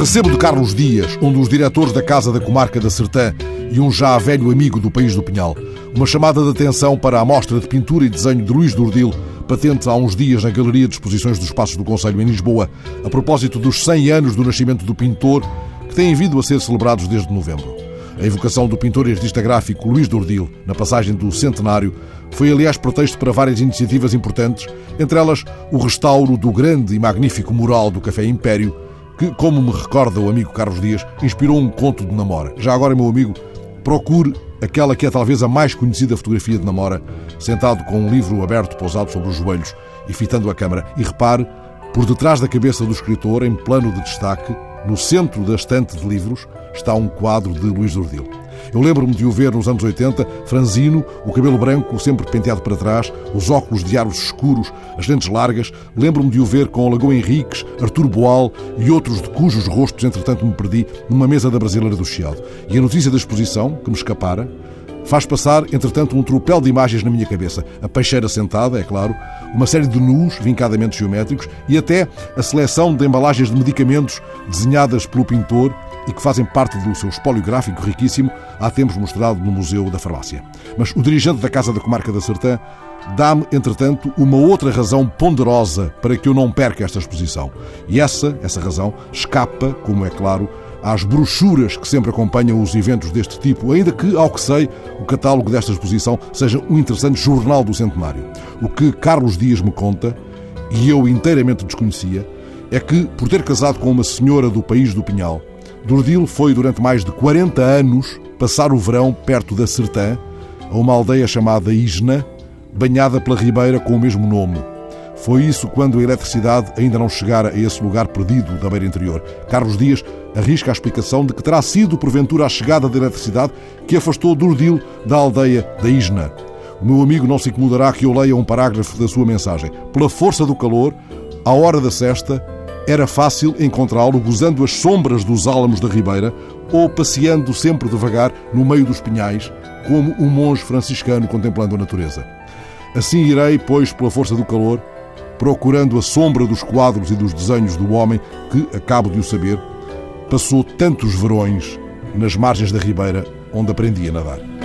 Recebo de Carlos Dias, um dos diretores da Casa da Comarca da Sertã e um já velho amigo do país do Pinhal, uma chamada de atenção para a mostra de pintura e desenho de Luís Dordil, patente há uns dias na Galeria de Exposições dos Passos do Conselho em Lisboa, a propósito dos 100 anos do nascimento do pintor, que têm vindo a ser celebrados desde novembro. A evocação do pintor e artista gráfico Luís Dordil, na passagem do centenário, foi aliás pretexto para várias iniciativas importantes, entre elas o restauro do grande e magnífico mural do Café Império, que, como me recorda o amigo Carlos Dias, inspirou um conto de Namora. Já agora, meu amigo, procure aquela que é talvez a mais conhecida fotografia de Namora, sentado com um livro aberto pousado sobre os joelhos e fitando a câmara. E repare, por detrás da cabeça do escritor, em plano de destaque, no centro da estante de livros, está um quadro de Luís Dordil. Eu lembro-me de o ver nos anos 80, franzino, o cabelo branco sempre penteado para trás, os óculos de aros escuros, as lentes largas. Lembro-me de o ver com Lagoa Henriques, Artur Boal e outros de cujos rostos, entretanto, me perdi numa mesa da Brasileira do Chiado. E a notícia da exposição, que me escapara, faz passar, entretanto, um tropel de imagens na minha cabeça. A peixeira sentada, é claro, uma série de nus vincadamente geométricos e até a seleção de embalagens de medicamentos desenhadas pelo pintor e que fazem parte do seu espólio gráfico riquíssimo, há tempos mostrado no Museu da Farmácia. Mas o dirigente da Casa da Comarca da Sertã dá-me, entretanto, uma outra razão ponderosa para que eu não perca esta exposição. E essa, essa razão, escapa, como é claro, às brochuras que sempre acompanham os eventos deste tipo, ainda que, ao que sei, o catálogo desta exposição seja um interessante jornal do centenário. O que Carlos Dias me conta, e eu inteiramente desconhecia, é que, por ter casado com uma senhora do país do Pinhal, Dordil foi durante mais de 40 anos passar o verão perto da Sertã, a uma aldeia chamada Isna, banhada pela ribeira com o mesmo nome. Foi isso quando a eletricidade ainda não chegara a esse lugar perdido da beira interior. Carlos Dias arrisca a explicação de que terá sido, porventura, a chegada da eletricidade que afastou Dordil da aldeia da Isna. O meu amigo não se incomodará que eu leia um parágrafo da sua mensagem. Pela força do calor, à hora da cesta, era fácil encontrá-lo gozando as sombras dos álamos da ribeira ou passeando sempre devagar no meio dos pinhais, como um monge franciscano contemplando a natureza. Assim irei, pois, pela força do calor, procurando a sombra dos quadros e dos desenhos do homem que, acabo de o saber, passou tantos verões nas margens da ribeira onde aprendi a nadar.